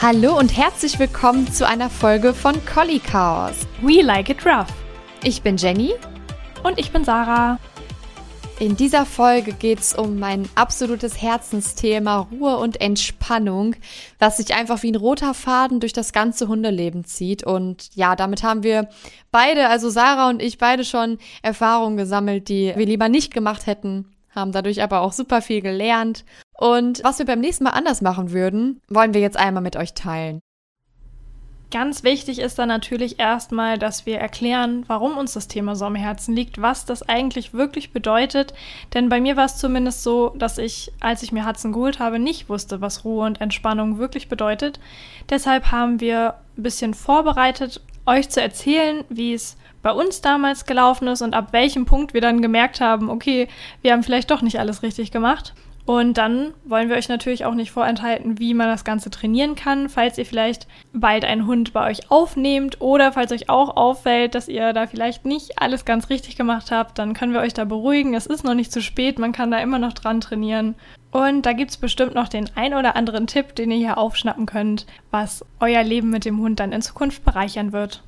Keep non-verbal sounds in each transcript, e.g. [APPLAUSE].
Hallo und herzlich willkommen zu einer Folge von Collie Chaos. We like it rough. Ich bin Jenny. Und ich bin Sarah. In dieser Folge geht es um mein absolutes Herzensthema Ruhe und Entspannung, was sich einfach wie ein roter Faden durch das ganze Hundeleben zieht. Und ja, damit haben wir beide, also Sarah und ich, beide schon Erfahrungen gesammelt, die wir lieber nicht gemacht hätten, haben dadurch aber auch super viel gelernt. Und was wir beim nächsten Mal anders machen würden, wollen wir jetzt einmal mit euch teilen. Ganz wichtig ist dann natürlich erstmal, dass wir erklären, warum uns das Thema so am Herzen liegt, was das eigentlich wirklich bedeutet. Denn bei mir war es zumindest so, dass ich, als ich mir Hudson geholt habe, nicht wusste, was Ruhe und Entspannung wirklich bedeutet. Deshalb haben wir ein bisschen vorbereitet, euch zu erzählen, wie es bei uns damals gelaufen ist und ab welchem Punkt wir dann gemerkt haben, okay, wir haben vielleicht doch nicht alles richtig gemacht. Und dann wollen wir euch natürlich auch nicht vorenthalten, wie man das Ganze trainieren kann, falls ihr vielleicht bald einen Hund bei euch aufnehmt oder falls euch auch auffällt, dass ihr da vielleicht nicht alles ganz richtig gemacht habt, dann können wir euch da beruhigen. Es ist noch nicht zu spät, man kann da immer noch dran trainieren. Und da gibt es bestimmt noch den ein oder anderen Tipp, den ihr hier aufschnappen könnt, was euer Leben mit dem Hund dann in Zukunft bereichern wird.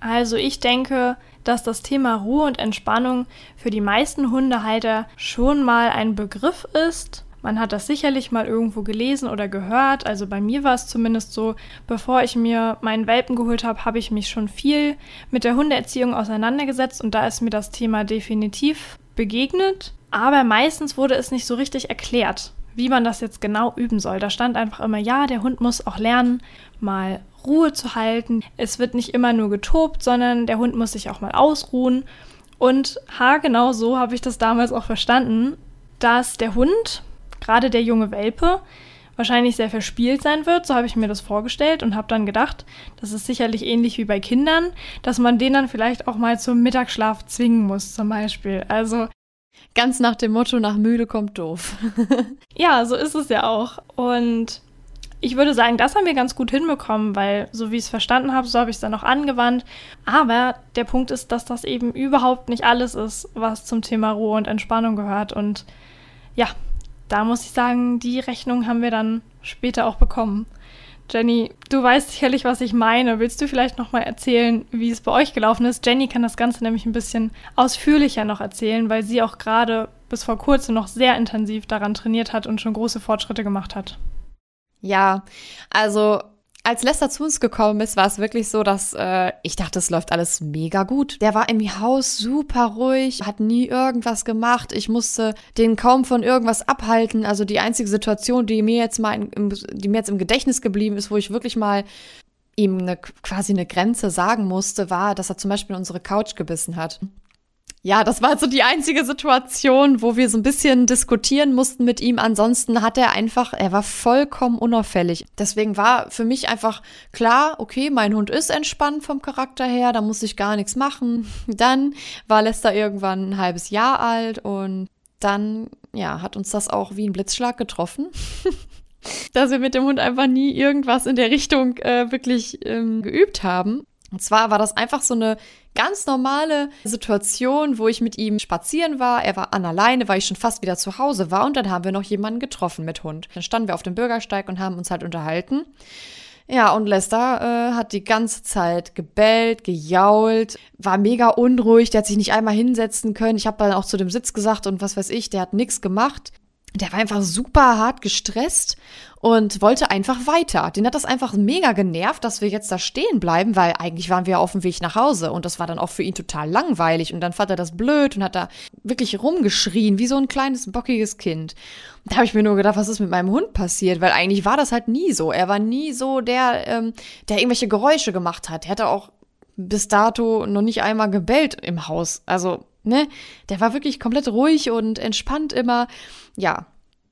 Also ich denke, dass das Thema Ruhe und Entspannung für die meisten Hundehalter schon mal ein Begriff ist. Man hat das sicherlich mal irgendwo gelesen oder gehört. Also bei mir war es zumindest so, bevor ich mir meinen Welpen geholt habe, habe ich mich schon viel mit der Hundeerziehung auseinandergesetzt und da ist mir das Thema definitiv begegnet. Aber meistens wurde es nicht so richtig erklärt, wie man das jetzt genau üben soll. Da stand einfach immer, ja, der Hund muss auch lernen, mal Ruhe zu halten. Es wird nicht immer nur getobt, sondern der Hund muss sich auch mal ausruhen. Und haargenau so habe ich das damals auch verstanden, dass der Hund, gerade der junge Welpe, wahrscheinlich sehr verspielt sein wird. So habe ich mir das vorgestellt und habe dann gedacht, das ist sicherlich ähnlich wie bei Kindern, dass man den dann vielleicht auch mal zum Mittagsschlaf zwingen muss, zum Beispiel. Also ganz nach dem Motto, nach müde kommt doof. [LAUGHS] ja, so ist es ja auch. Und ich würde sagen, das haben wir ganz gut hinbekommen, weil so wie ich es verstanden habe, so habe ich es dann auch angewandt. Aber der Punkt ist, dass das eben überhaupt nicht alles ist, was zum Thema Ruhe und Entspannung gehört. Und ja, da muss ich sagen, die Rechnung haben wir dann später auch bekommen. Jenny, du weißt sicherlich, was ich meine. Willst du vielleicht noch mal erzählen, wie es bei euch gelaufen ist? Jenny kann das Ganze nämlich ein bisschen ausführlicher noch erzählen, weil sie auch gerade bis vor kurzem noch sehr intensiv daran trainiert hat und schon große Fortschritte gemacht hat. Ja, also als Lester zu uns gekommen ist, war es wirklich so, dass äh, ich dachte, es läuft alles mega gut. Der war im Haus super ruhig, hat nie irgendwas gemacht. Ich musste den kaum von irgendwas abhalten. Also die einzige Situation, die mir jetzt mal im, die mir jetzt im Gedächtnis geblieben ist, wo ich wirklich mal ihm eine, quasi eine Grenze sagen musste, war, dass er zum Beispiel unsere Couch gebissen hat ja, das war so die einzige Situation, wo wir so ein bisschen diskutieren mussten mit ihm. Ansonsten hat er einfach, er war vollkommen unauffällig. Deswegen war für mich einfach klar, okay, mein Hund ist entspannt vom Charakter her, da muss ich gar nichts machen. [LAUGHS] Dann war Lester irgendwann ein halbes Jahr alt und dann, ja, hat uns das auch wie ein Blitzschlag getroffen. [LAUGHS] dass wir mit dem Hund einfach nie irgendwas in der Richtung äh, wirklich ähm, geübt haben. Und zwar war das einfach so eine ganz normale Situation, wo ich mit ihm spazieren war. Er war an alleine, weil ich schon fast wieder zu Hause war. Und dann haben wir noch jemanden getroffen mit Hund. Dann standen wir auf dem Bürgersteig und haben uns halt unterhalten. Ja, und Lester äh, hat die ganze Zeit gebellt, gejault, war mega unruhig, der hat sich nicht einmal hinsetzen können. Ich habe dann auch zu dem Sitz gesagt und was weiß ich, der hat nichts gemacht der war einfach super hart gestresst und wollte einfach weiter. Den hat das einfach mega genervt, dass wir jetzt da stehen bleiben, weil eigentlich waren wir auf dem Weg nach Hause und das war dann auch für ihn total langweilig und dann fand er das blöd und hat da wirklich rumgeschrien, wie so ein kleines bockiges Kind. Da habe ich mir nur gedacht, was ist mit meinem Hund passiert, weil eigentlich war das halt nie so. Er war nie so der, ähm, der irgendwelche Geräusche gemacht hat. Er hatte auch bis dato noch nicht einmal gebellt im Haus. Also ne, der war wirklich komplett ruhig und entspannt immer. Ja.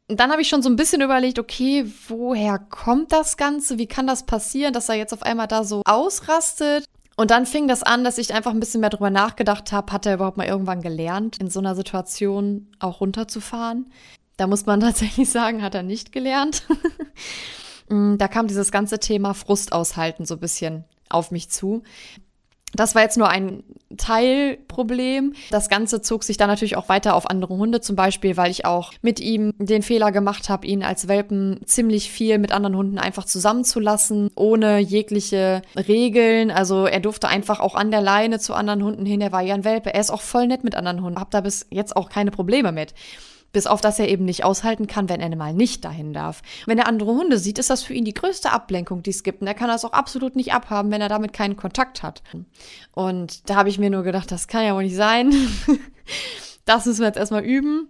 Dann habe ich schon so ein bisschen überlegt, okay, woher kommt das Ganze? Wie kann das passieren, dass er jetzt auf einmal da so ausrastet? Und dann fing das an, dass ich einfach ein bisschen mehr drüber nachgedacht habe, hat er überhaupt mal irgendwann gelernt, in so einer Situation auch runterzufahren? Da muss man [LAUGHS] tatsächlich sagen, hat er nicht gelernt. [LAUGHS] Mm, da kam dieses ganze Thema Frust aushalten so ein bisschen auf mich zu Das war jetzt nur ein Teilproblem. Das Ganze zog sich dann natürlich auch weiter auf andere Hunde, zum Beispiel, weil ich auch mit ihm den Fehler gemacht habe, ihn als Welpen ziemlich viel mit anderen Hunden einfach zusammenzulassen, ohne jegliche Regeln. Also er durfte einfach auch an der Leine zu anderen Hunden hin. Er war ja ein Welpe. Er ist auch voll nett mit anderen Hunden. Hab da bis jetzt auch keine Probleme mit. Bis auf, dass er eben nicht aushalten kann, wenn er mal nicht dahin darf. Wenn er andere Hunde sieht, ist das für ihn die größte Ablenkung, die es gibt. Und er kann das auch absolut nicht abhaben, wenn er damit keinen Kontakt hat. Und da habe ich mir nur gedacht, das kann ja wohl nicht sein. [LAUGHS] das müssen wir jetzt erstmal üben.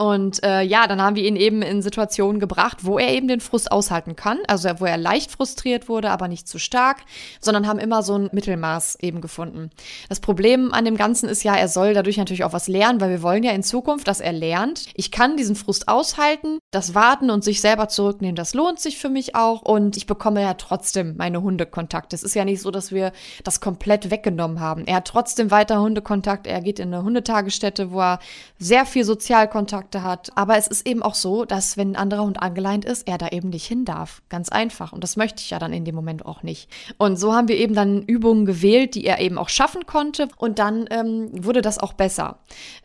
Und äh, ja, dann haben wir ihn eben in Situationen gebracht, wo er eben den Frust aushalten kann. Also wo er leicht frustriert wurde, aber nicht zu stark, sondern haben immer so ein Mittelmaß eben gefunden. Das Problem an dem Ganzen ist ja, er soll dadurch natürlich auch was lernen, weil wir wollen ja in Zukunft, dass er lernt. Ich kann diesen Frust aushalten, das Warten und sich selber zurücknehmen, das lohnt sich für mich auch. Und ich bekomme ja trotzdem meine Hundekontakte. Es ist ja nicht so, dass wir das komplett weggenommen haben. Er hat trotzdem weiter Hundekontakt. Er geht in eine Hundetagesstätte, wo er sehr viel Sozialkontakt Kontakte hat. Aber es ist eben auch so, dass wenn ein anderer Hund angeleint ist, er da eben nicht hin darf. Ganz einfach. Und das möchte ich ja dann in dem Moment auch nicht. Und so haben wir eben dann Übungen gewählt, die er eben auch schaffen konnte. Und dann ähm, wurde das auch besser.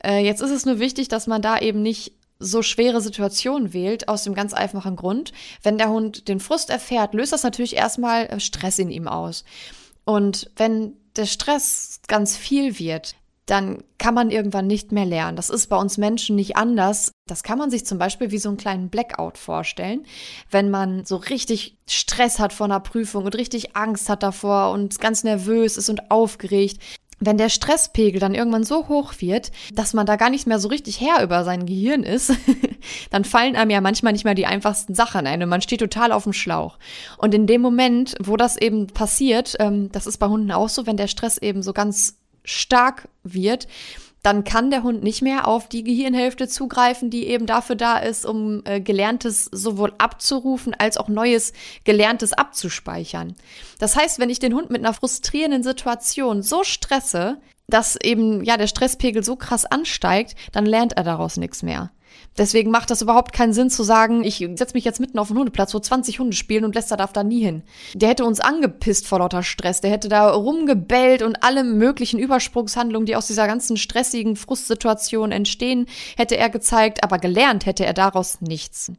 Äh, jetzt ist es nur wichtig, dass man da eben nicht so schwere Situationen wählt, aus dem ganz einfachen Grund. Wenn der Hund den Frust erfährt, löst das natürlich erstmal äh, Stress in ihm aus. Und wenn der Stress ganz viel wird, dann kann man irgendwann nicht mehr lernen. Das ist bei uns Menschen nicht anders. Das kann man sich zum Beispiel wie so einen kleinen Blackout vorstellen, wenn man so richtig Stress hat vor einer Prüfung und richtig Angst hat davor und ganz nervös ist und aufgeregt. Wenn der Stresspegel dann irgendwann so hoch wird, dass man da gar nicht mehr so richtig Herr über sein Gehirn ist, [LAUGHS] dann fallen einem ja manchmal nicht mehr die einfachsten Sachen ein und man steht total auf dem Schlauch. Und in dem Moment, wo das eben passiert, ähm, das ist bei Hunden auch so, wenn der Stress eben so ganz stark wird, dann kann der Hund nicht mehr auf die Gehirnhälfte zugreifen, die eben dafür da ist, um äh, Gelerntes sowohl abzurufen als auch Neues Gelerntes abzuspeichern. Das heißt, wenn ich den Hund mit einer frustrierenden Situation so stresse, dass eben ja der Stresspegel so krass ansteigt, dann lernt er daraus nichts mehr. Deswegen macht das überhaupt keinen Sinn zu sagen, ich setze mich jetzt mitten auf einen Hundeplatz, wo 20 Hunde spielen und Lester darf da nie hin. Der hätte uns angepisst vor lauter Stress. Der hätte da rumgebellt und alle möglichen Übersprungshandlungen, die aus dieser ganzen stressigen Frustsituation entstehen, hätte er gezeigt, aber gelernt hätte er daraus nichts.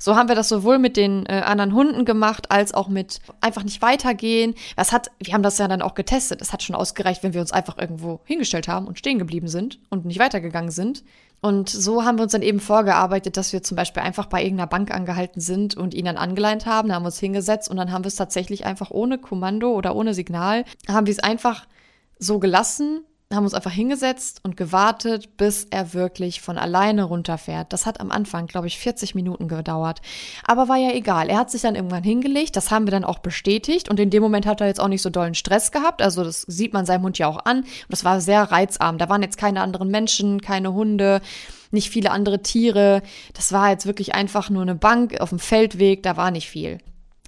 So haben wir das sowohl mit den äh, anderen Hunden gemacht, als auch mit einfach nicht weitergehen. Das hat, wir haben das ja dann auch getestet. Es hat schon ausgereicht, wenn wir uns einfach irgendwo hingestellt haben und stehen geblieben sind und nicht weitergegangen sind. Und so haben wir uns dann eben vorgearbeitet, dass wir zum Beispiel einfach bei irgendeiner Bank angehalten sind und ihn dann angeleint haben, haben uns hingesetzt und dann haben wir es tatsächlich einfach ohne Kommando oder ohne Signal, haben wir es einfach so gelassen haben uns einfach hingesetzt und gewartet, bis er wirklich von alleine runterfährt. Das hat am Anfang, glaube ich, 40 Minuten gedauert. Aber war ja egal. Er hat sich dann irgendwann hingelegt. Das haben wir dann auch bestätigt. Und in dem Moment hat er jetzt auch nicht so dollen Stress gehabt. Also das sieht man seinem Hund ja auch an. Und das war sehr reizarm. Da waren jetzt keine anderen Menschen, keine Hunde, nicht viele andere Tiere. Das war jetzt wirklich einfach nur eine Bank auf dem Feldweg. Da war nicht viel.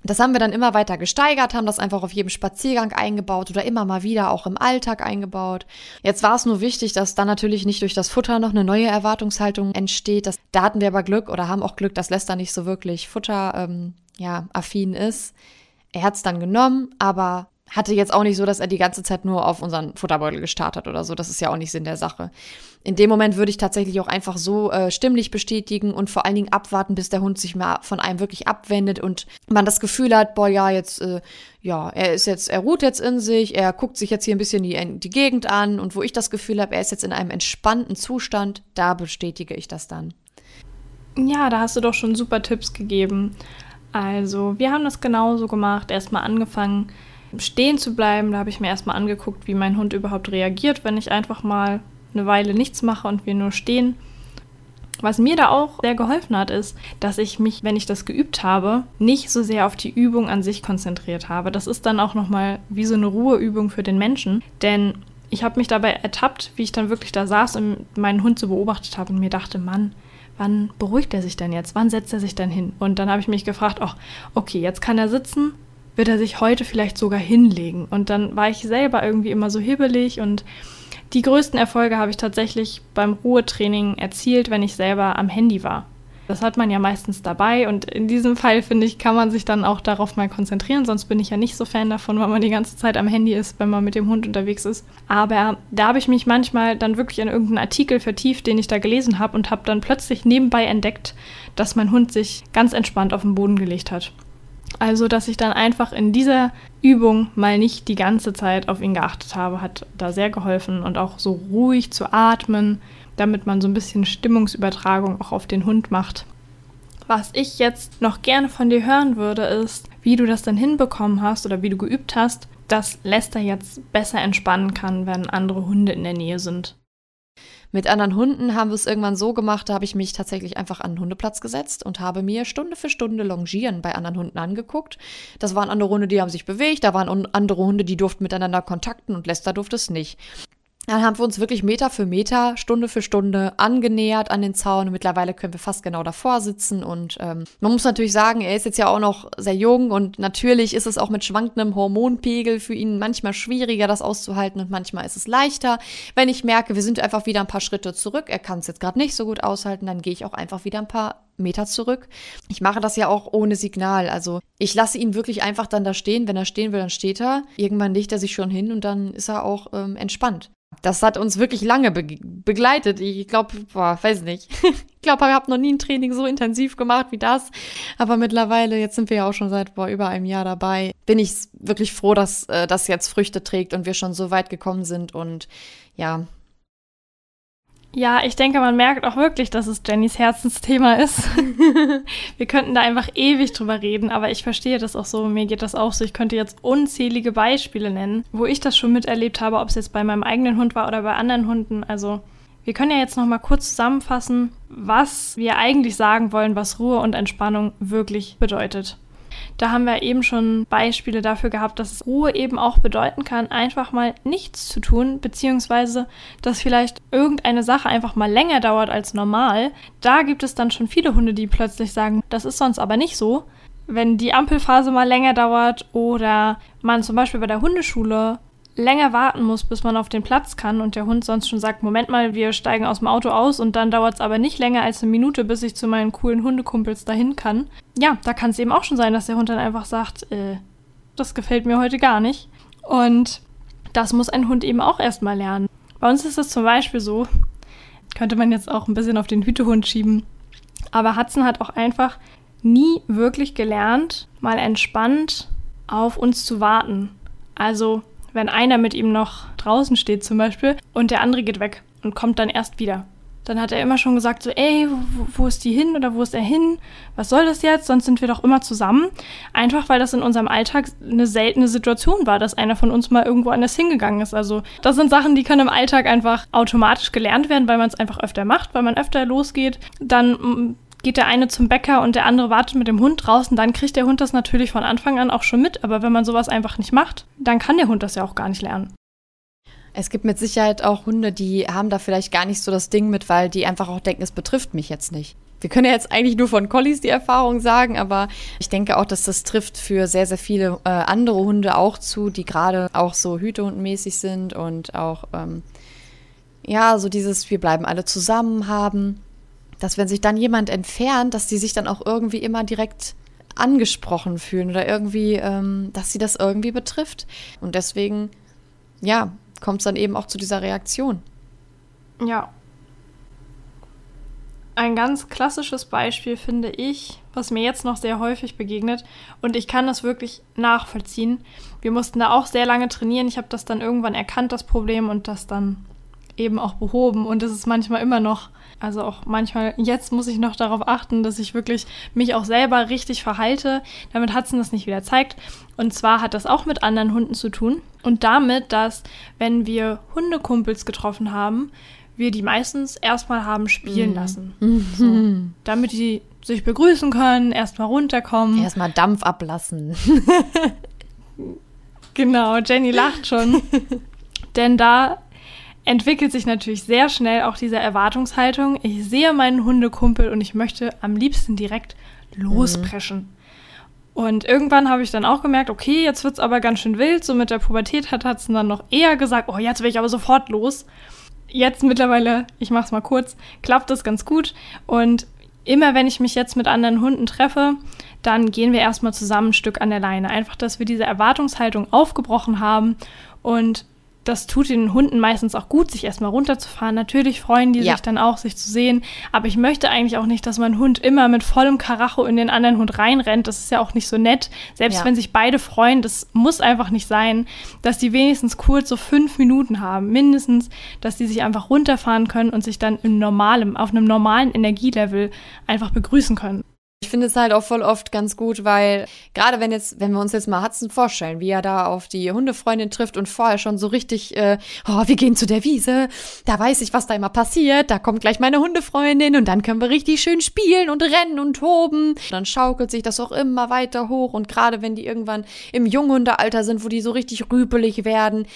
Das haben wir dann immer weiter gesteigert, haben das einfach auf jedem Spaziergang eingebaut oder immer mal wieder auch im Alltag eingebaut. Jetzt war es nur wichtig, dass dann natürlich nicht durch das Futter noch eine neue Erwartungshaltung entsteht. Das, da hatten wir aber Glück oder haben auch Glück, dass Lester nicht so wirklich Futter ähm, ja, affin ist. Er hat es dann genommen, aber hatte jetzt auch nicht so, dass er die ganze Zeit nur auf unseren Futterbeutel gestartet oder so. Das ist ja auch nicht Sinn der Sache. In dem Moment würde ich tatsächlich auch einfach so äh, stimmlich bestätigen und vor allen Dingen abwarten, bis der Hund sich mal von einem wirklich abwendet und man das Gefühl hat, boah, ja, jetzt, äh, ja, er ist jetzt, er ruht jetzt in sich, er guckt sich jetzt hier ein bisschen die, die Gegend an und wo ich das Gefühl habe, er ist jetzt in einem entspannten Zustand, da bestätige ich das dann. Ja, da hast du doch schon super Tipps gegeben. Also, wir haben das genauso gemacht, erstmal angefangen, stehen zu bleiben. Da habe ich mir erstmal angeguckt, wie mein Hund überhaupt reagiert, wenn ich einfach mal eine Weile nichts mache und wir nur stehen. Was mir da auch sehr geholfen hat, ist, dass ich mich, wenn ich das geübt habe, nicht so sehr auf die Übung an sich konzentriert habe. Das ist dann auch nochmal wie so eine Ruheübung für den Menschen. Denn ich habe mich dabei ertappt, wie ich dann wirklich da saß und meinen Hund so beobachtet habe und mir dachte, Mann, wann beruhigt er sich denn jetzt? Wann setzt er sich denn hin? Und dann habe ich mich gefragt, ach, okay, jetzt kann er sitzen, wird er sich heute vielleicht sogar hinlegen. Und dann war ich selber irgendwie immer so hibbelig und die größten Erfolge habe ich tatsächlich beim Ruhetraining erzielt, wenn ich selber am Handy war. Das hat man ja meistens dabei und in diesem Fall, finde ich, kann man sich dann auch darauf mal konzentrieren. Sonst bin ich ja nicht so Fan davon, weil man die ganze Zeit am Handy ist, wenn man mit dem Hund unterwegs ist. Aber da habe ich mich manchmal dann wirklich in irgendeinen Artikel vertieft, den ich da gelesen habe und habe dann plötzlich nebenbei entdeckt, dass mein Hund sich ganz entspannt auf den Boden gelegt hat. Also, dass ich dann einfach in dieser Übung mal nicht die ganze Zeit auf ihn geachtet habe, hat da sehr geholfen und auch so ruhig zu atmen, damit man so ein bisschen Stimmungsübertragung auch auf den Hund macht. Was ich jetzt noch gerne von dir hören würde, ist, wie du das dann hinbekommen hast oder wie du geübt hast, dass Lester jetzt besser entspannen kann, wenn andere Hunde in der Nähe sind. Mit anderen Hunden haben wir es irgendwann so gemacht, da habe ich mich tatsächlich einfach an den Hundeplatz gesetzt und habe mir Stunde für Stunde Longieren bei anderen Hunden angeguckt. Das waren andere Hunde, die haben sich bewegt, da waren andere Hunde, die durften miteinander kontakten und Lester durfte es nicht. Dann haben wir uns wirklich Meter für Meter, Stunde für Stunde angenähert an den Zaun. Und mittlerweile können wir fast genau davor sitzen. Und ähm, man muss natürlich sagen, er ist jetzt ja auch noch sehr jung und natürlich ist es auch mit schwankendem Hormonpegel für ihn manchmal schwieriger, das auszuhalten und manchmal ist es leichter. Wenn ich merke, wir sind einfach wieder ein paar Schritte zurück, er kann es jetzt gerade nicht so gut aushalten, dann gehe ich auch einfach wieder ein paar Meter zurück. Ich mache das ja auch ohne Signal. Also ich lasse ihn wirklich einfach dann da stehen. Wenn er stehen will, dann steht er. Irgendwann legt er sich schon hin und dann ist er auch ähm, entspannt das hat uns wirklich lange be begleitet. Ich glaube, weiß nicht. [LAUGHS] ich glaube, ich habe noch nie ein Training so intensiv gemacht wie das. Aber mittlerweile, jetzt sind wir ja auch schon seit boah, über einem Jahr dabei, bin ich wirklich froh, dass äh, das jetzt Früchte trägt und wir schon so weit gekommen sind. Und ja, ja, ich denke, man merkt auch wirklich, dass es Jennys Herzensthema ist. [LAUGHS] Wir könnten da einfach ewig drüber reden, aber ich verstehe das auch so. Mir geht das auch so. Ich könnte jetzt unzählige Beispiele nennen, wo ich das schon miterlebt habe, ob es jetzt bei meinem eigenen Hund war oder bei anderen Hunden. Also, wir können ja jetzt noch mal kurz zusammenfassen, was wir eigentlich sagen wollen, was Ruhe und Entspannung wirklich bedeutet. Da haben wir eben schon Beispiele dafür gehabt, dass Ruhe eben auch bedeuten kann, einfach mal nichts zu tun, beziehungsweise dass vielleicht irgendeine Sache einfach mal länger dauert als normal. Da gibt es dann schon viele Hunde, die plötzlich sagen, das ist sonst aber nicht so. Wenn die Ampelphase mal länger dauert oder man zum Beispiel bei der Hundeschule länger warten muss, bis man auf den Platz kann und der Hund sonst schon sagt, Moment mal, wir steigen aus dem Auto aus und dann dauert es aber nicht länger als eine Minute, bis ich zu meinen coolen Hundekumpels dahin kann. Ja, da kann es eben auch schon sein, dass der Hund dann einfach sagt, äh, das gefällt mir heute gar nicht. Und das muss ein Hund eben auch erstmal lernen. Bei uns ist es zum Beispiel so, könnte man jetzt auch ein bisschen auf den Hütehund schieben, aber Hudson hat auch einfach nie wirklich gelernt, mal entspannt auf uns zu warten. Also wenn einer mit ihm noch draußen steht zum Beispiel und der andere geht weg und kommt dann erst wieder. Dann hat er immer schon gesagt, so, ey, wo, wo, ist die hin oder wo ist er hin? Was soll das jetzt? Sonst sind wir doch immer zusammen. Einfach weil das in unserem Alltag eine seltene Situation war, dass einer von uns mal irgendwo anders hingegangen ist. Also das sind Sachen, die können im Alltag einfach automatisch gelernt werden, weil man es einfach öfter macht, weil man öfter losgeht. Dann mm, geht der eine zum Bäcker und der andere wartet mit dem Hund draußen, dann kriegt der Hund das natürlich von Anfang an auch schon mit. Aber wenn man sowas einfach nicht macht, dann kann der Hund das ja auch gar nicht lernen. Es gibt mit Sicherheit auch Hunde, die haben da vielleicht gar nicht so das Ding mit, weil die einfach auch denken, es betrifft mich jetzt nicht. Wir können ja jetzt eigentlich nur von Collies die Erfahrung sagen, aber ich denke auch, dass das trifft für sehr, sehr viele äh, andere Hunde auch zu, die gerade auch so hütehundmäßig sind und auch, ähm, ja, so dieses, wir bleiben alle zusammen haben dass wenn sich dann jemand entfernt, dass die sich dann auch irgendwie immer direkt angesprochen fühlen oder irgendwie, ähm, dass sie das irgendwie betrifft. Und deswegen, ja, kommt es dann eben auch zu dieser Reaktion. Ja. Ein ganz klassisches Beispiel finde ich, was mir jetzt noch sehr häufig begegnet und ich kann das wirklich nachvollziehen. Wir mussten da auch sehr lange trainieren. Ich habe das dann irgendwann erkannt, das Problem, und das dann eben auch behoben. Und es ist manchmal immer noch also auch manchmal, jetzt muss ich noch darauf achten, dass ich wirklich mich auch selber richtig verhalte, damit Hudson das nicht wieder zeigt. Und zwar hat das auch mit anderen Hunden zu tun. Und damit, dass wenn wir Hundekumpels getroffen haben, wir die meistens erstmal haben spielen mhm. lassen. [LAUGHS] Mhm. So, damit die sich begrüßen können, erstmal runterkommen. Erstmal Dampf ablassen. [LAUGHS] genau, Jenny lacht schon. [LAUGHS] Denn da entwickelt sich natürlich sehr schnell auch diese Erwartungshaltung. Ich sehe meinen Hundekumpel und ich möchte am liebsten direkt lospreschen. Mhm. Und irgendwann habe ich dann auch gemerkt, okay, jetzt wird es aber ganz schön wild. So mit der Pubertät hat es dann noch eher gesagt, oh, jetzt will ich aber sofort los. Jetzt mittlerweile, ich mache es mal kurz, klappt das ganz gut. Und immer wenn ich mich jetzt mit anderen Hunden treffe, dann gehen wir erstmal zusammen ein Stück an der Leine. Einfach, dass wir diese Erwartungshaltung aufgebrochen haben und das tut den Hunden meistens auch gut, sich erstmal runterzufahren. Natürlich freuen die ja. sich dann auch, sich zu sehen. Aber ich möchte eigentlich auch nicht, dass mein Hund immer mit vollem Karacho in den anderen Hund reinrennt. Das ist ja auch nicht so nett. Selbst ja. wenn sich beide freuen, das muss einfach nicht sein, dass die wenigstens kurz so fünf Minuten haben. Mindestens, dass die sich einfach runterfahren können und sich dann im normalem, auf einem normalen Energielevel einfach begrüßen können. Ich finde es halt auch voll oft ganz gut, weil gerade wenn jetzt, wenn wir uns jetzt mal Hudson vorstellen, wie er da auf die Hundefreundin trifft und vorher schon so richtig, äh, oh, wir gehen zu der Wiese, da weiß ich, was da immer passiert, da kommt gleich meine Hundefreundin und dann können wir richtig schön spielen und rennen und toben. Dann schaukelt sich das auch immer weiter hoch und gerade wenn die irgendwann im Junghundealter sind, wo die so richtig rüpelig werden,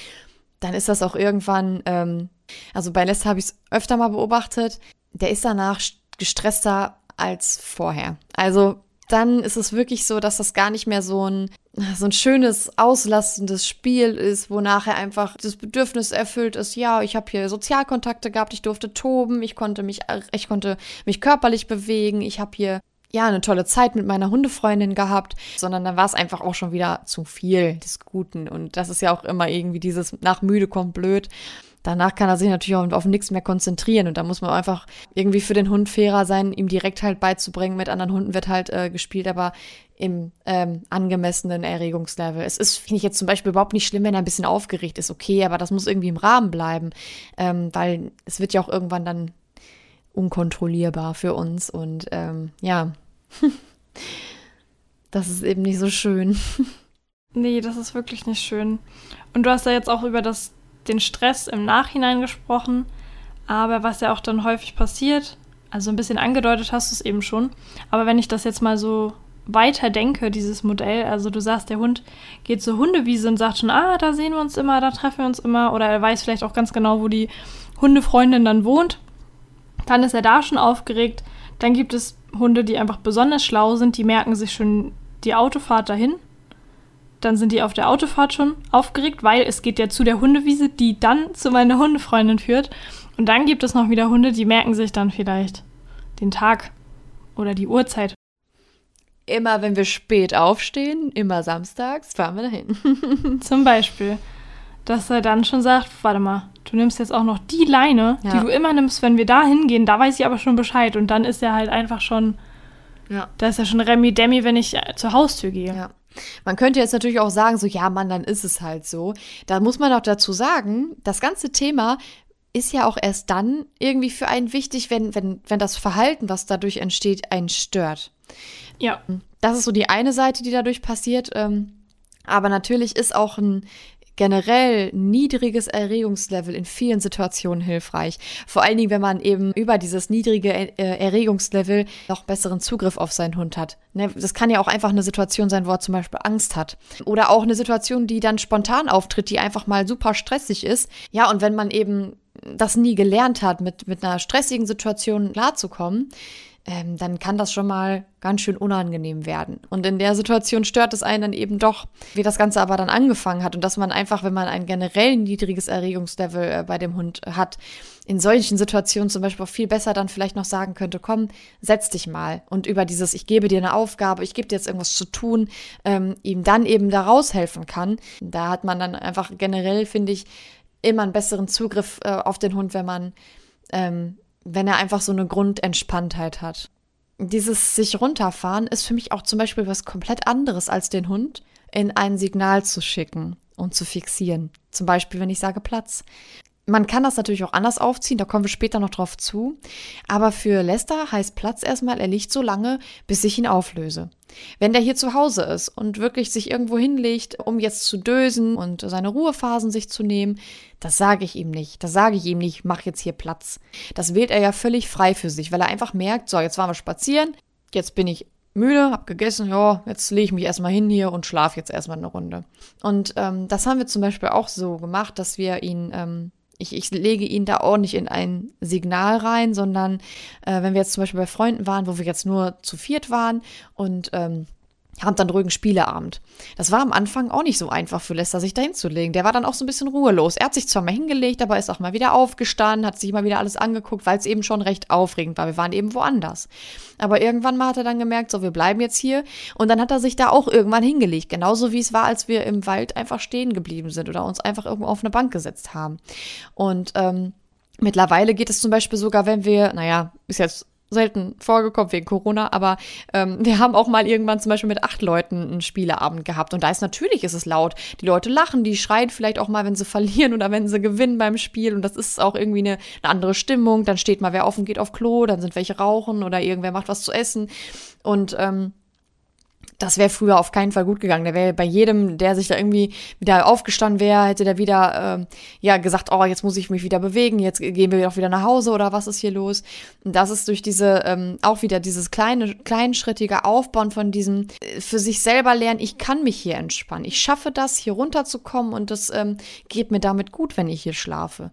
dann ist das auch irgendwann, ähm, also bei Lester habe ich es öfter mal beobachtet, der ist danach gestresster als vorher. Also dann ist es wirklich so, dass das gar nicht mehr so ein, so ein schönes, auslastendes Spiel ist, wo nachher einfach das Bedürfnis erfüllt ist, ja, ich habe hier Sozialkontakte gehabt, ich durfte toben, ich konnte mich, ich konnte mich körperlich bewegen, ich habe hier ja, eine tolle Zeit mit meiner Hundefreundin gehabt, sondern dann war es einfach auch schon wieder zu viel des Guten. Und das ist ja auch immer irgendwie dieses nach müde kommt blöd danach kann er sich natürlich auch auf nichts mehr konzentrieren und da muss man einfach irgendwie für den Hund fairer sein, ihm direkt halt beizubringen. Mit anderen Hunden wird halt äh, gespielt, aber im ähm, angemessenen Erregungslevel. Es ist, finde ich jetzt zum Beispiel überhaupt nicht schlimm, wenn er ein bisschen aufgeregt ist, okay, aber das muss irgendwie im Rahmen bleiben, ähm, weil es wird ja auch irgendwann dann unkontrollierbar für uns und ähm, ja, [LAUGHS] das ist eben nicht so schön. [LAUGHS] Nee, das ist wirklich nicht schön. Und du hast ja jetzt auch über das den Stress im Nachhinein gesprochen, aber was ja auch dann häufig passiert, also ein bisschen angedeutet hast du es eben schon, aber wenn ich das jetzt mal so weiter denke, dieses Modell, also du sagst, der Hund geht zur Hundewiese und sagt schon, ah, da sehen wir uns immer, da treffen wir uns immer, oder er weiß vielleicht auch ganz genau, wo die Hundefreundin dann wohnt, dann ist er da schon aufgeregt. Dann gibt es Hunde, die einfach besonders schlau sind, die merken sich schon die Autofahrt dahin dann sind die auf der Autofahrt schon aufgeregt, weil es geht ja zu der Hundewiese, die dann zu meiner Hundefreundin führt. Und dann gibt es noch wieder Hunde, die merken sich dann vielleicht den Tag oder die Uhrzeit. Immer wenn wir spät aufstehen, immer samstags, fahren wir dahin. [LAUGHS] Zum Beispiel, dass er dann schon sagt, warte mal, du nimmst jetzt auch noch die Leine, ja. die du immer nimmst, wenn wir da hingehen, da weiß ich aber schon Bescheid. Und dann ist er halt einfach schon, ja. da ist er schon Remi Demi, wenn ich zur Haustür gehe. Ja. Man könnte jetzt natürlich auch sagen, so, ja, Mann, dann ist es halt so. Da muss man auch dazu sagen, das ganze Thema ist ja auch erst dann irgendwie für einen wichtig, wenn, wenn, wenn das Verhalten, was dadurch entsteht, einen stört. Ja. Das ist so die eine Seite, die dadurch passiert. Ähm, aber natürlich ist auch ein generell niedriges Erregungslevel in vielen Situationen hilfreich. Vor allen Dingen, wenn man eben über dieses niedrige äh, Erregungslevel noch besseren Zugriff auf seinen Hund hat. Ne, das kann ja auch einfach eine Situation sein, wo er zum Beispiel Angst hat. Oder auch eine Situation, die dann spontan auftritt, die einfach mal super stressig ist. Ja, und wenn man eben das nie gelernt hat, mit, mit einer stressigen Situation klarzukommen, ähm, dann kann das schon mal ganz schön unangenehm werden. Und in der Situation stört es einen dann eben doch, wie das Ganze aber dann angefangen hat und dass man einfach, wenn man ein generell niedriges Erregungslevel äh, bei dem Hund hat, in solchen Situationen zum Beispiel auch viel besser dann vielleicht noch sagen könnte, komm, setz dich mal und über dieses, ich gebe dir eine Aufgabe, ich gebe dir jetzt irgendwas zu tun, ähm, ihm dann eben da raushelfen kann. Da hat man dann einfach generell, finde ich, immer einen besseren Zugriff äh, auf den Hund, wenn man ähm, wenn er einfach so eine Grundentspanntheit hat. Dieses sich runterfahren ist für mich auch zum Beispiel was komplett anderes als den Hund in ein Signal zu schicken und zu fixieren. Zum Beispiel, wenn ich sage Platz. Man kann das natürlich auch anders aufziehen, da kommen wir später noch drauf zu. Aber für Lester heißt Platz erstmal, er liegt so lange, bis ich ihn auflöse. Wenn der hier zu Hause ist und wirklich sich irgendwo hinlegt, um jetzt zu dösen und seine Ruhephasen sich zu nehmen, das sage ich ihm nicht. Das sage ich ihm nicht, mach jetzt hier Platz. Das wählt er ja völlig frei für sich, weil er einfach merkt, so, jetzt waren wir spazieren, jetzt bin ich müde, hab gegessen, ja, jetzt lege ich mich erstmal hin hier und schlafe jetzt erstmal eine Runde. Und ähm, das haben wir zum Beispiel auch so gemacht, dass wir ihn ähm, ich, ich lege ihn da auch nicht in ein Signal rein, sondern äh, wenn wir jetzt zum Beispiel bei Freunden waren, wo wir jetzt nur zu viert waren und ähm, haben dann ruhigen Spieleabend. Das war am Anfang auch nicht so einfach für Lester, sich da hinzulegen. Der war dann auch so ein bisschen ruhelos. Er hat sich zwar mal hingelegt, aber ist auch mal wieder aufgestanden, hat sich mal wieder alles angeguckt, weil es eben schon recht aufregend war. Wir waren eben woanders. Aber irgendwann mal hat er dann gemerkt, so, wir bleiben jetzt hier. Und dann hat er sich da auch irgendwann hingelegt. Genauso wie es war, als wir im Wald einfach stehen geblieben sind oder uns einfach irgendwo auf eine Bank gesetzt haben. Und ähm, Mittlerweile geht es zum Beispiel sogar, wenn wir, naja, ist jetzt selten vorgekommen wegen Corona, aber ähm, [LAUGHS] wir haben auch mal irgendwann zum Beispiel mit acht Leuten einen Spieleabend gehabt und da ist natürlich ist es laut. Die Leute lachen, die schreien vielleicht auch mal, wenn sie [LAUGHS] verlieren oder wenn sie gewinnen beim Spiel und das ist auch irgendwie eine, eine andere Stimmung. Dann steht mal wer auf und geht auf Klo, dann sind welche rauchen oder irgendwer macht was zu essen und ähm, das wäre früher auf keinen Fall gut gegangen. Der wäre bei jedem, der sich da irgendwie wieder aufgestanden wäre, hätte der wieder ähm, ja gesagt, oh, jetzt muss ich mich wieder bewegen, jetzt gehen wir auch wieder nach Hause oder was ist hier los? Und das ist durch diese ähm, auch wieder dieses kleine kleinschrittige Aufbauen von diesem äh, für sich selber lernen. Ich kann mich hier entspannen. Ich schaffe das, hier runterzukommen und das ähm, geht mir damit gut, wenn ich hier schlafe.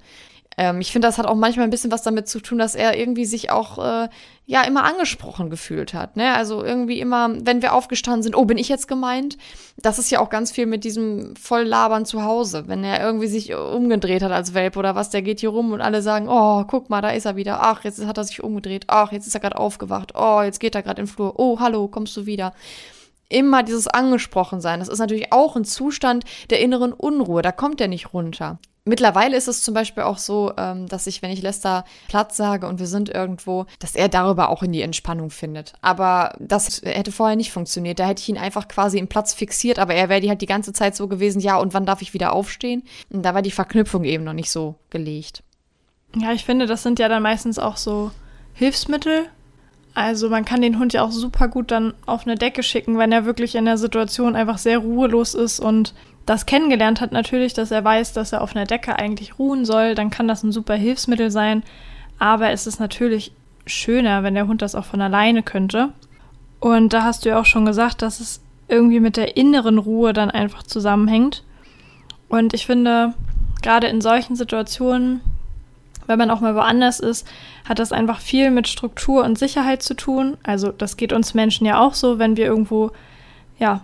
Ähm, ich finde, das hat auch manchmal ein bisschen was damit zu tun, dass er irgendwie sich auch äh, ja immer angesprochen gefühlt hat. Ne? Also irgendwie immer, wenn wir aufgestanden sind, oh, bin ich jetzt gemeint? Das ist ja auch ganz viel mit diesem Volllabern zu Hause. Wenn er irgendwie sich umgedreht hat als Welp oder was, der geht hier rum und alle sagen, oh, guck mal, da ist er wieder. Ach, jetzt hat er sich umgedreht. Ach, jetzt ist er gerade aufgewacht. Oh, jetzt geht er gerade in den Flur. Oh, hallo, kommst du wieder? immer dieses Angesprochensein. Das ist natürlich auch ein Zustand der inneren Unruhe. Da kommt er nicht runter. Mittlerweile ist es zum Beispiel auch so, ähm, dass ich, wenn ich Lester Platz sage und wir sind irgendwo, dass er darüber auch in die Entspannung findet. Aber das hätte vorher nicht funktioniert. Da hätte ich ihn einfach quasi im Platz fixiert, aber er wäre halt die ganze Zeit so gewesen, ja, und wann darf ich wieder aufstehen? Und da war die Verknüpfung eben noch nicht so gelegt. Ja, ich finde, das sind ja dann meistens auch so Hilfsmittel. Also man kann den Hund ja auch super gut dann auf eine Decke schicken, wenn er wirklich in der Situation einfach sehr ruhelos ist und das kennengelernt hat natürlich, dass er weiß, dass er auf einer Decke eigentlich ruhen soll, dann kann das ein super Hilfsmittel sein. Aber es ist natürlich schöner, wenn der Hund das auch von alleine könnte. Und da hast du ja auch schon gesagt, dass es irgendwie mit der inneren Ruhe dann einfach zusammenhängt. Und ich finde, gerade in solchen Situationen, wenn man auch mal woanders ist, hat das einfach viel mit Struktur und Sicherheit zu tun. Also das geht uns Menschen ja auch so, wenn wir irgendwo ja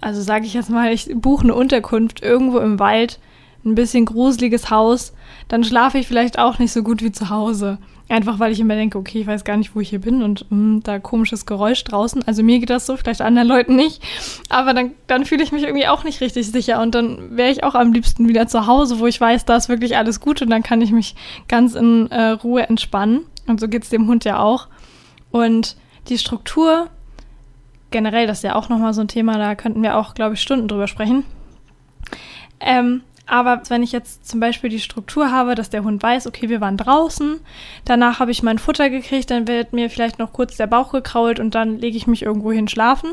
also sage ich jetzt mal, ich buche eine Unterkunft irgendwo im Wald, ein bisschen gruseliges Haus, dann schlafe ich vielleicht auch nicht so gut wie zu Hause. Einfach weil ich immer denke, okay, ich weiß gar nicht, wo ich hier bin und mh, hm, da komisches Geräusch draußen. Also mir geht das so, vielleicht anderen Leuten nicht. Aber dann, dann fühle ich mich irgendwie auch nicht richtig sicher und dann wäre ich auch am liebsten wieder zu Hause, wo ich weiß, da ist wirklich alles gut und dann kann ich mich ganz in äh, Ruhe entspannen. Und so geht es dem Hund ja auch. Und die Struktur generell, das ist ja auch nochmal so ein Thema, da könnten wir auch, glaube ich, Stunden drüber sprechen. Ähm, aber wenn ich jetzt zum Beispiel die Struktur habe, dass der Hund weiß, okay, wir waren draußen, danach habe ich mein Futter gekriegt, dann wird mir vielleicht noch kurz der Bauch gekrault und dann lege ich mich irgendwo hin schlafen.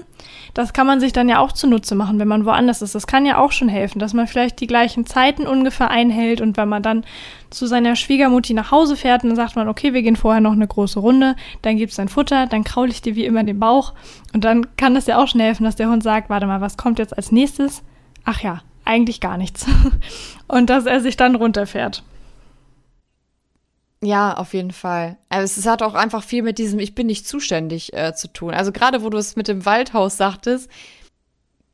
Das kann man sich dann ja auch zunutze machen, wenn man woanders ist. Das kann ja auch schon helfen, dass man vielleicht die gleichen Zeiten ungefähr einhält und wenn man dann zu seiner Schwiegermutti nach Hause fährt, dann sagt man, okay, wir gehen vorher noch eine große Runde, dann gibt's dein Futter, dann kraule ich dir wie immer den Bauch und dann kann das ja auch schon helfen, dass der Hund sagt, warte mal, was kommt jetzt als nächstes? Ach ja, eigentlich gar nichts. [LAUGHS] Und dass er sich dann runterfährt. Ja, auf jeden Fall. Also es hat auch einfach viel mit diesem Ich bin nicht zuständig äh, zu tun. Also gerade wo du es mit dem Waldhaus sagtest,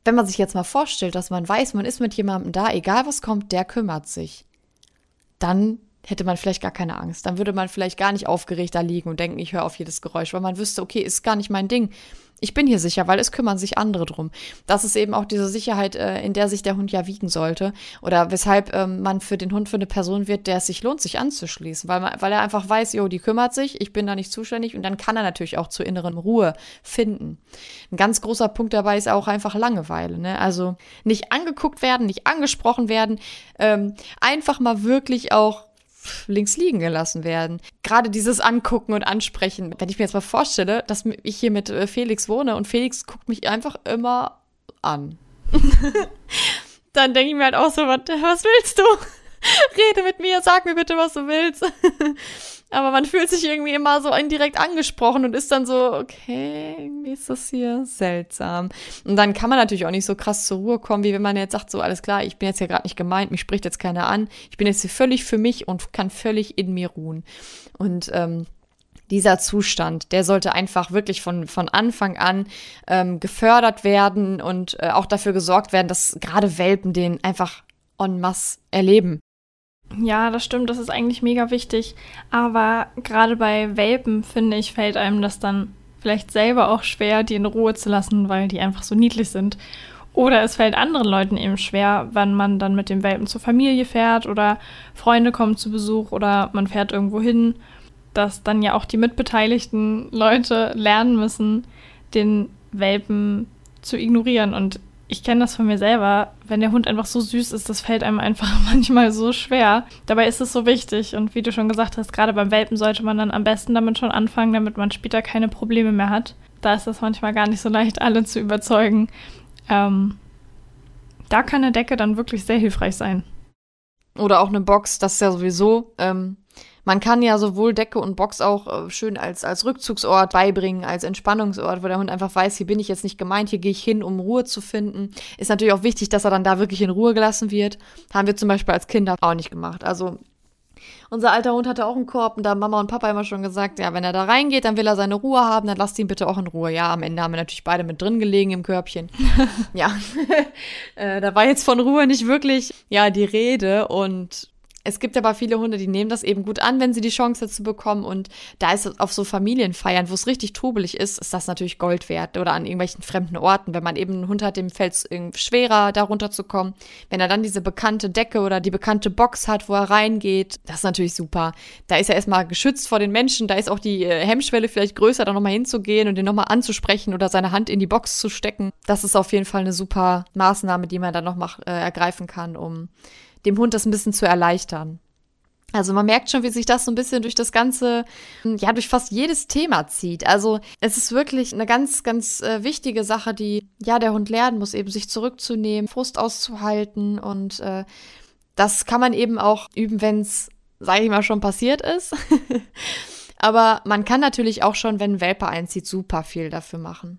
wenn man sich jetzt mal vorstellt, dass man weiß, man ist mit jemandem da, egal was kommt, der kümmert sich, dann hätte man vielleicht gar keine Angst. Dann würde man vielleicht gar nicht aufgeregt da liegen und denken, ich höre auf jedes Geräusch, weil man wüsste, okay, ist gar nicht mein Ding. Ich bin hier sicher, weil es kümmern sich andere drum. Das ist eben auch diese Sicherheit, äh, in der sich der Hund ja wiegen sollte. Oder weshalb ähm, man für den Hund für eine Person wird, der es sich lohnt, sich anzuschließen. Weil, man, weil er einfach weiß, jo, die kümmert sich, ich bin da nicht zuständig und dann kann er natürlich auch zur inneren Ruhe finden. Ein ganz großer Punkt dabei ist auch einfach Langeweile. Ne? Also nicht angeguckt werden, nicht angesprochen werden, ähm, einfach mal wirklich auch links liegen gelassen werden. Gerade dieses Angucken und Ansprechen. Wenn ich mir jetzt mal vorstelle, dass ich hier mit äh, Felix wohne und Felix guckt mich einfach immer an. [LAUGHS] Dann denke ich mir halt auch so, was, was willst du? [LAUGHS] Rede mit mir, sag mir bitte, was du willst. [LAUGHS] Aber man fühlt sich irgendwie immer so indirekt angesprochen und ist dann so, okay, irgendwie ist das hier seltsam. Und dann kann man natürlich auch nicht so krass zur Ruhe kommen, wie wenn man jetzt sagt, so alles klar, ich bin jetzt ja gerade nicht gemeint, mich spricht jetzt keiner an. Ich bin jetzt hier völlig für mich und kann völlig in mir ruhen. Und ähm, dieser Zustand, der sollte einfach wirklich von, von Anfang an ähm, gefördert werden und äh, auch dafür gesorgt werden, dass gerade Welpen den einfach en masse erleben. Ja, das stimmt, das ist eigentlich mega wichtig. Aber gerade bei Welpen, finde ich, fällt einem das dann vielleicht selber auch schwer, die in Ruhe zu lassen, weil die einfach so niedlich sind. Oder es fällt anderen Leuten eben schwer, wenn man dann mit dem Welpen zur Familie fährt oder Freunde kommen zu Besuch oder man fährt irgendwo hin, dass dann ja auch die mitbeteiligten Leute lernen müssen, den Welpen zu ignorieren. Und ich kenne das von mir selber, wenn der Hund einfach so süß ist, das fällt einem einfach [LAUGHS] manchmal so schwer. Dabei ist es so wichtig. Und wie du schon gesagt hast, gerade beim Welpen sollte man dann am besten damit schon anfangen, damit man später keine Probleme mehr hat. Da ist es manchmal gar nicht so leicht, alle zu überzeugen, ähm, da kann eine Decke dann wirklich sehr hilfreich sein. Oder auch eine Box, das ist ja sowieso. Ähm, man kann ja sowohl Decke und Box auch äh, schön als, als Rückzugsort beibringen, als Entspannungsort, wo der Hund einfach weiß, hier bin ich jetzt nicht gemeint, hier gehe ich hin, um Ruhe zu finden. Ist natürlich auch wichtig, dass er dann da wirklich in Ruhe gelassen wird. Haben wir zum Beispiel als Kinder auch nicht gemacht. Also unser alter Hund hatte auch einen Korb und da haben Mama und Papa immer schon gesagt, ja, wenn er da reingeht, dann will er seine Ruhe haben, dann lasst ihn bitte auch in Ruhe. Ja, am Ende haben wir natürlich beide mit drin gelegen im Körbchen. [LAUGHS] ja, [LAUGHS] äh, da war jetzt von Ruhe nicht wirklich, ja, die Rede und es gibt aber viele Hunde, die nehmen das eben gut an, wenn sie die Chance dazu bekommen. Und da ist es auf so Familienfeiern, wo es richtig trubelig ist, ist das natürlich Gold wert. Oder an irgendwelchen fremden Orten, wenn man eben einen Hund hat, dem fällt es schwerer, da runterzukommen. Wenn er dann diese bekannte Decke oder die bekannte Box hat, wo er reingeht, das ist natürlich super. Da ist er erstmal geschützt vor den Menschen. Da ist auch die äh, Hemmschwelle vielleicht größer, da nochmal hinzugehen und den nochmal anzusprechen oder seine Hand in die Box zu stecken. Das ist auf jeden Fall eine super Maßnahme, die man dann noch mach, äh, ergreifen kann, um dem Hund das ein bisschen zu erleichtern. Also man merkt schon, wie sich das so ein bisschen durch das ganze, ja, durch fast jedes Thema zieht. Also es ist wirklich eine ganz, ganz äh, wichtige Sache, die, ja, der Hund lernen muss, eben sich zurückzunehmen, Frust auszuhalten und äh, das kann man eben auch üben, wenn es, sage ich mal, schon passiert ist. [LAUGHS] Aber man kann natürlich auch schon, wenn ein Welpe einzieht, super viel dafür machen.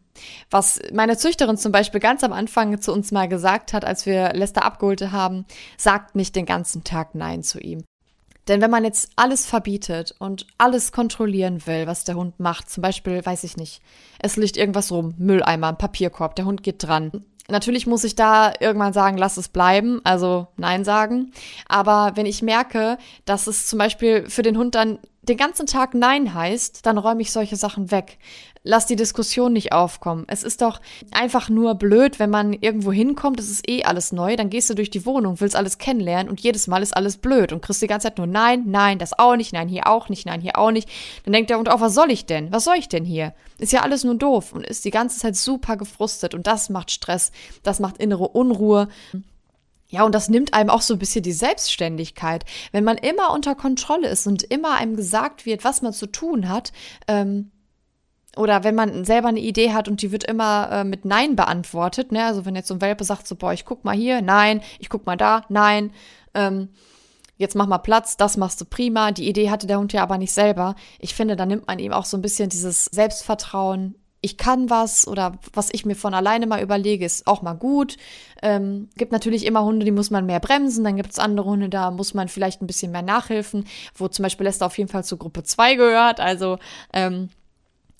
Was meine Züchterin zum Beispiel ganz am Anfang zu uns mal gesagt hat, als wir Lester abgeholt haben, sagt nicht den ganzen Tag Nein zu ihm. Denn wenn man jetzt alles verbietet und alles kontrollieren will, was der Hund macht, zum Beispiel, weiß ich nicht, es liegt irgendwas rum, Mülleimer, ein Papierkorb, der Hund geht dran. Natürlich muss ich da irgendwann sagen, lass es bleiben, also Nein sagen. Aber wenn ich merke, dass es zum Beispiel für den Hund dann den ganzen Tag Nein heißt, dann räume ich solche Sachen weg. Lass die Diskussion nicht aufkommen. Es ist doch einfach nur blöd, wenn man irgendwo hinkommt, es ist eh alles neu, dann gehst du durch die Wohnung, willst alles kennenlernen und jedes Mal ist alles blöd und kriegst die ganze Zeit nur Nein, nein, das auch nicht, nein, hier auch nicht, nein, hier auch nicht. Dann denkt der Hund auch, was soll ich denn? Was soll ich denn hier? Ist ja alles nur doof und ist die ganze Zeit super gefrustet und das macht Stress, das macht innere Unruhe. Ja, und das nimmt einem auch so ein bisschen die Selbstständigkeit. Wenn man immer unter Kontrolle ist und immer einem gesagt wird, was man zu tun hat, ähm, oder wenn man selber eine Idee hat und die wird immer äh, mit Nein beantwortet, ne? Also wenn jetzt so ein Welpe sagt so, boah, ich guck mal hier, nein, ich guck mal da, nein, ähm, jetzt mach mal Platz, das machst du prima. Die Idee hatte der Hund ja aber nicht selber. Ich finde, da nimmt man ihm auch so ein bisschen dieses Selbstvertrauen ich kann was oder was ich mir von alleine mal überlege, ist auch mal gut. Ähm, gibt natürlich immer Hunde, die muss man mehr bremsen, dann gibt es andere Hunde, da muss man vielleicht ein bisschen mehr nachhelfen, wo zum Beispiel Lester auf jeden Fall zu Gruppe 2 gehört. Also ähm,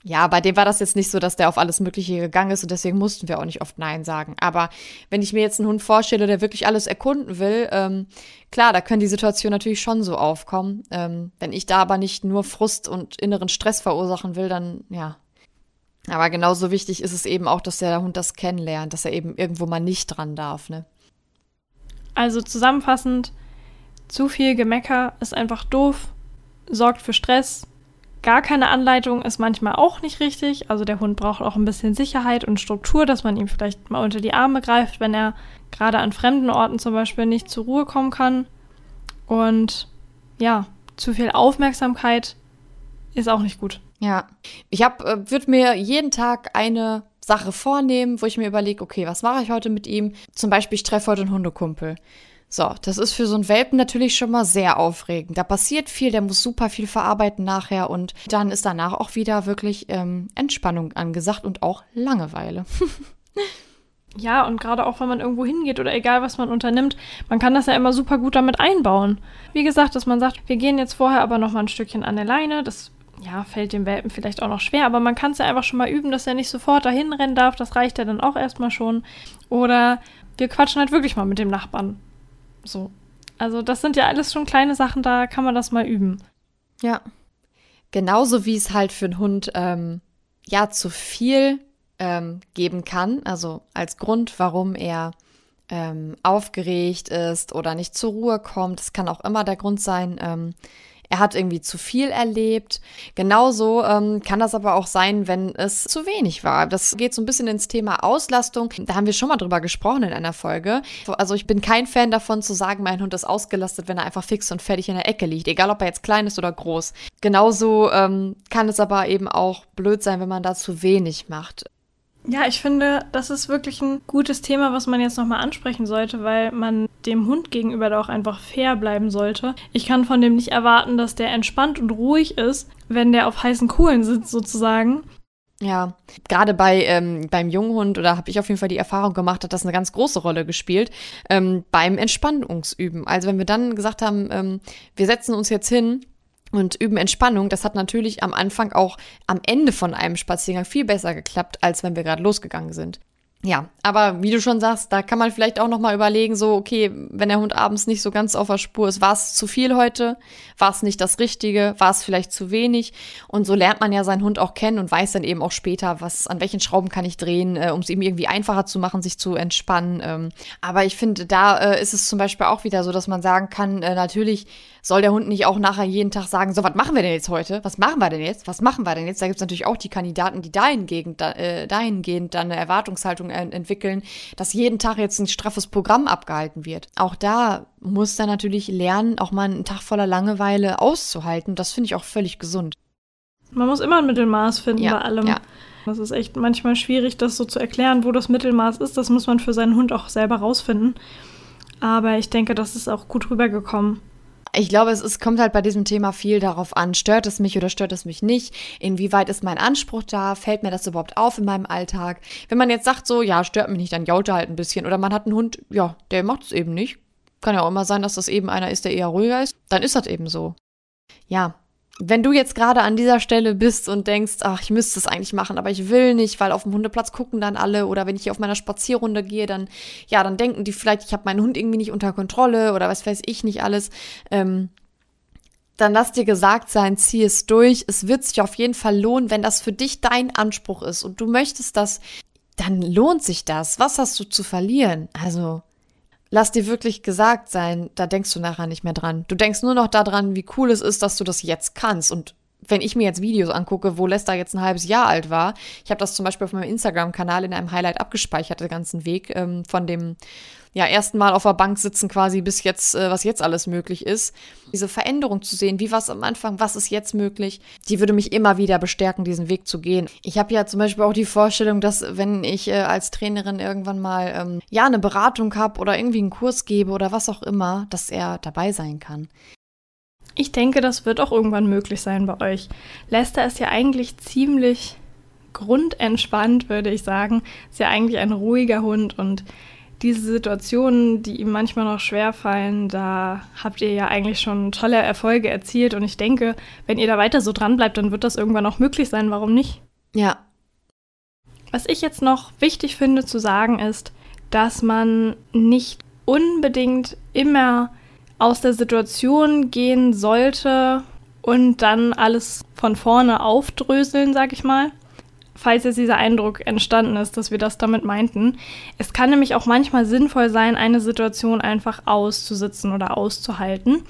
ja, bei dem war das jetzt nicht so, dass der auf alles Mögliche gegangen ist und deswegen mussten wir auch nicht oft Nein sagen. Aber wenn ich mir jetzt einen Hund vorstelle, der wirklich alles erkunden will, ähm, klar, da können die Situationen natürlich schon so aufkommen. Ähm, wenn ich da aber nicht nur Frust und inneren Stress verursachen will, dann ja, aber genauso wichtig ist es eben auch, dass der Hund das kennenlernt, dass er eben irgendwo mal nicht dran darf, ne? Also zusammenfassend, zu viel Gemecker ist einfach doof, sorgt für Stress. Gar keine Anleitung ist manchmal auch nicht richtig. Also der Hund braucht auch ein bisschen Sicherheit und Struktur, dass man ihm vielleicht mal unter die Arme greift, wenn er gerade an fremden Orten zum Beispiel nicht zur Ruhe kommen kann. Und ja, zu viel Aufmerksamkeit ist auch nicht gut. Ja, ich habe, äh, würde mir jeden Tag eine Sache vornehmen, wo ich mir überlege, okay, was mache ich heute mit ihm? Zum Beispiel, ich treffe heute einen Hundekumpel. So, das ist für so einen Welpen natürlich schon mal sehr aufregend. Da passiert viel, der muss super viel verarbeiten nachher und dann ist danach auch wieder wirklich ähm, Entspannung angesagt und auch Langeweile. [LAUGHS] Ja, und gerade auch wenn man irgendwo hingeht oder egal was man unternimmt, man kann das ja immer super gut damit einbauen. Wie gesagt, dass man sagt, wir gehen jetzt vorher aber noch mal ein Stückchen an der Leine, das ja, fällt dem Welpen vielleicht auch noch schwer, aber man kann es ja einfach schon mal üben, dass er nicht sofort dahin rennen darf. Das reicht ja dann auch erstmal schon. Oder wir quatschen halt wirklich mal mit dem Nachbarn. So. Also, das sind ja alles schon kleine Sachen, da kann man das mal üben. Ja. Genauso wie es halt für einen Hund ähm, ja zu viel ähm, geben kann, also als Grund, warum er ähm, aufgeregt ist oder nicht zur Ruhe kommt. Das kann auch immer der Grund sein, ähm, er hat irgendwie zu viel erlebt. Genauso ähm, kann das aber auch sein, wenn es zu wenig war. Das geht so ein bisschen ins Thema Auslastung. Da haben wir schon mal drüber gesprochen in einer Folge. Also ich bin kein Fan davon zu sagen, mein Hund ist ausgelastet, wenn er einfach fix und fertig in der Ecke liegt, egal ob er jetzt klein ist oder groß. Genauso ähm, kann es aber eben auch blöd sein, wenn man da zu wenig macht. Ja, ich finde, das ist wirklich ein gutes Thema, was man jetzt nochmal ansprechen sollte, weil man dem Hund gegenüber da auch einfach fair bleiben sollte. Ich kann von dem nicht erwarten, dass der entspannt und ruhig ist, wenn der auf heißen Kohlen sitzt, sozusagen. Ja, gerade bei ähm, beim Junghund oder habe ich auf jeden Fall die Erfahrung gemacht, hat das eine ganz große Rolle gespielt ähm, beim Entspannungsüben. Also wenn wir dann gesagt haben, ähm, wir setzen uns jetzt hin und üben Entspannung, das hat natürlich am Anfang auch am Ende von einem Spaziergang viel besser geklappt, als wenn wir gerade losgegangen sind. Ja, aber wie du schon sagst, da kann man vielleicht auch noch mal überlegen, so okay, wenn der Hund abends nicht so ganz auf der Spur ist, war es zu viel heute, war es nicht das Richtige, war es vielleicht zu wenig und so lernt man ja seinen Hund auch kennen und weiß dann eben auch später, was an welchen Schrauben kann ich drehen, äh, um es ihm irgendwie einfacher zu machen, sich zu entspannen. Ähm, aber ich finde, da äh, ist es zum Beispiel auch wieder so, dass man sagen kann, äh, natürlich soll der Hund nicht auch nachher jeden Tag sagen, so, was machen wir denn jetzt heute? Was machen wir denn jetzt? Was machen wir denn jetzt? Da gibt es natürlich auch die Kandidaten, die dahingehend, äh, dahingehend dann eine Erwartungshaltung entwickeln, dass jeden Tag jetzt ein straffes Programm abgehalten wird. Auch da muss er natürlich lernen, auch mal einen Tag voller Langeweile auszuhalten. Das finde ich auch völlig gesund. Man muss immer ein Mittelmaß finden ja, bei allem. Ja. Das ist echt manchmal schwierig, das so zu erklären, wo das Mittelmaß ist. Das muss man für seinen Hund auch selber rausfinden. Aber ich denke, das ist auch gut rübergekommen. Ich glaube, es ist, kommt halt bei diesem Thema viel darauf an, stört es mich oder stört es mich nicht? Inwieweit ist mein Anspruch da? Fällt mir das überhaupt auf in meinem Alltag? Wenn man jetzt sagt so, ja, stört mich nicht, dann jault er halt ein bisschen. Oder man hat einen Hund, ja, der macht es eben nicht. Kann ja auch immer sein, dass das eben einer ist, der eher ruhiger ist. Dann ist das eben so. Ja, wenn du jetzt gerade an dieser Stelle bist und denkst, ach, ich müsste es eigentlich machen, aber ich will nicht, weil auf dem Hundeplatz gucken dann alle oder wenn ich hier auf meiner Spazierrunde gehe, dann ja, dann denken die vielleicht, ich habe meinen Hund irgendwie nicht unter Kontrolle oder was weiß ich nicht alles. Ähm, dann lass dir gesagt sein, zieh es durch. Es wird sich auf jeden Fall lohnen, wenn das für dich dein Anspruch ist und du möchtest das, dann lohnt sich das. Was hast du zu verlieren? Also lass dir wirklich gesagt sein, da denkst du nachher nicht mehr dran. Du denkst nur noch daran, wie cool es ist, dass du das jetzt kannst. Und wenn ich mir jetzt Videos angucke, wo Lester jetzt ein halbes Jahr alt war, ich habe das zum Beispiel auf meinem Instagram-Kanal in einem Highlight abgespeichert, den ganzen Weg ähm, von dem ja, ersten Mal auf der Bank sitzen quasi bis jetzt, äh, was jetzt alles möglich ist. Diese Veränderung zu sehen, wie war es am Anfang, was ist jetzt möglich, die würde mich immer wieder bestärken, diesen Weg zu gehen. Ich habe ja zum Beispiel auch die Vorstellung, dass wenn ich äh, als Trainerin irgendwann mal ähm, ja eine Beratung habe oder irgendwie einen Kurs gebe oder was auch immer, dass er dabei sein kann. Ich denke, das wird auch irgendwann möglich sein bei euch. Lester ist ja eigentlich ziemlich grundentspannt, würde ich sagen. Ist ja eigentlich ein ruhiger Hund und diese Situationen, die ihm manchmal noch schwer fallen, da habt ihr ja eigentlich schon tolle Erfolge erzielt. Und ich denke, wenn ihr da weiter so dran bleibt, dann wird das irgendwann auch möglich sein. Warum nicht? Ja. Was ich jetzt noch wichtig finde zu sagen ist, dass man nicht unbedingt immer aus der Situation gehen sollte und dann alles von vorne aufdröseln, sag ich mal falls jetzt dieser Eindruck entstanden ist, dass wir das damit meinten. Es kann nämlich auch manchmal sinnvoll sein, eine Situation einfach auszusitzen oder auszuhalten.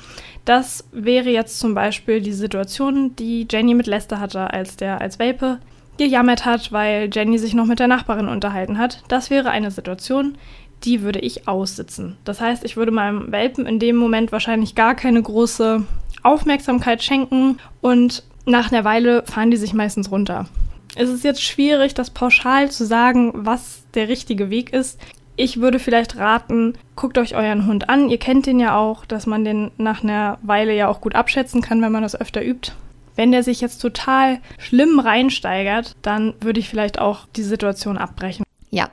Das wäre jetzt zum Beispiel die Situation, die Jenny mit Lester hatte, als der als Welpe gejammert hat, weil Jenny sich noch mit der Nachbarin unterhalten hat. Das wäre eine Situation, die würde ich aussitzen. Das heißt, ich würde meinem Welpen in dem Moment wahrscheinlich gar keine große Aufmerksamkeit schenken und nach einer Weile fahren die sich meistens runter. Es ist jetzt schwierig, das pauschal zu sagen, was der richtige Weg ist. Ich würde vielleicht raten, guckt euch euren Hund an. Ihr kennt den ja auch, dass man den nach einer Weile ja auch gut abschätzen kann, wenn man das öfter übt. Wenn der sich jetzt total schlimm reinsteigert, dann würde ich vielleicht auch die Situation abbrechen. Ja.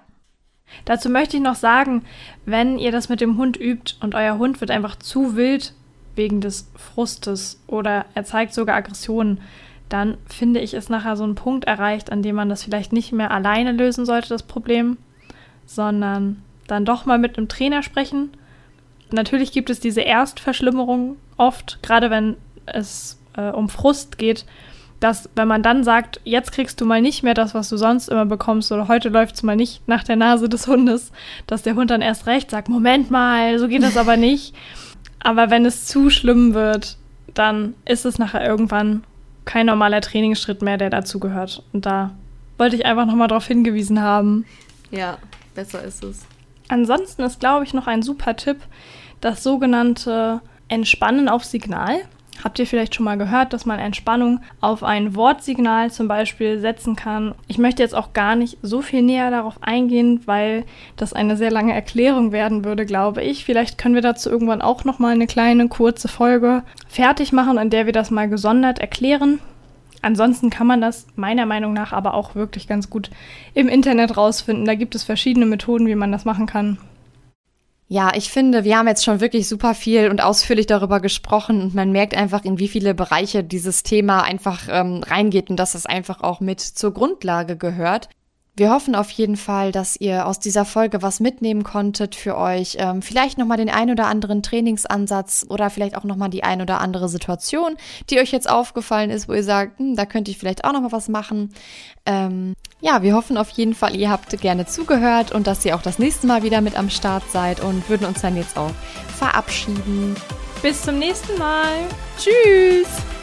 Dazu möchte ich noch sagen, wenn ihr das mit dem Hund übt und euer Hund wird einfach zu wild wegen des Frustes oder er zeigt sogar Aggressionen, dann finde ich, ist nachher so ein Punkt erreicht, an dem man das vielleicht nicht mehr alleine lösen sollte, das Problem, sondern dann doch mal mit einem Trainer sprechen. Natürlich gibt es diese Erstverschlimmerung oft, gerade wenn es äh, um Frust geht, dass wenn man dann sagt, jetzt kriegst du mal nicht mehr das, was du sonst immer bekommst, oder heute läuft es mal nicht nach der Nase des Hundes, dass der Hund dann erst recht sagt, Moment mal, so geht das aber nicht. Aber wenn es zu schlimm wird, dann ist es nachher irgendwann kein normaler Trainingsschritt mehr, der dazu gehört. Und da wollte ich einfach nochmal darauf hingewiesen haben. Ja, besser ist es. Ansonsten ist, glaube ich, noch ein super Tipp das sogenannte Entspannen auf Signal. Habt ihr vielleicht schon mal gehört, dass man Entspannung auf ein Wortsignal zum Beispiel setzen kann? Ich möchte jetzt auch gar nicht so viel näher darauf eingehen, weil das eine sehr lange Erklärung werden würde, glaube ich. Vielleicht können wir dazu irgendwann auch noch mal eine kleine kurze Folge fertig machen, in der wir das mal gesondert erklären. Ansonsten kann man das meiner Meinung nach aber auch wirklich ganz gut im Internet rausfinden. Da gibt es verschiedene Methoden, wie man das machen kann. Ja, ich finde, wir haben jetzt schon wirklich super viel und ausführlich darüber gesprochen und man merkt einfach, in wie viele Bereiche dieses Thema einfach ähm, reingeht und dass es einfach auch mit zur Grundlage gehört. Wir hoffen auf jeden Fall, dass ihr aus dieser Folge was mitnehmen konntet für euch. Ähm, vielleicht nochmal den ein oder anderen Trainingsansatz oder vielleicht auch nochmal die ein oder andere Situation, die euch jetzt aufgefallen ist, wo ihr sagt, hm, da könnte ich vielleicht auch nochmal was machen. Ähm, ja, wir hoffen auf jeden Fall, ihr habt gerne zugehört und dass ihr auch das nächste Mal wieder mit am Start seid und würden uns dann jetzt auch verabschieden. Bis zum nächsten Mal. Tschüss!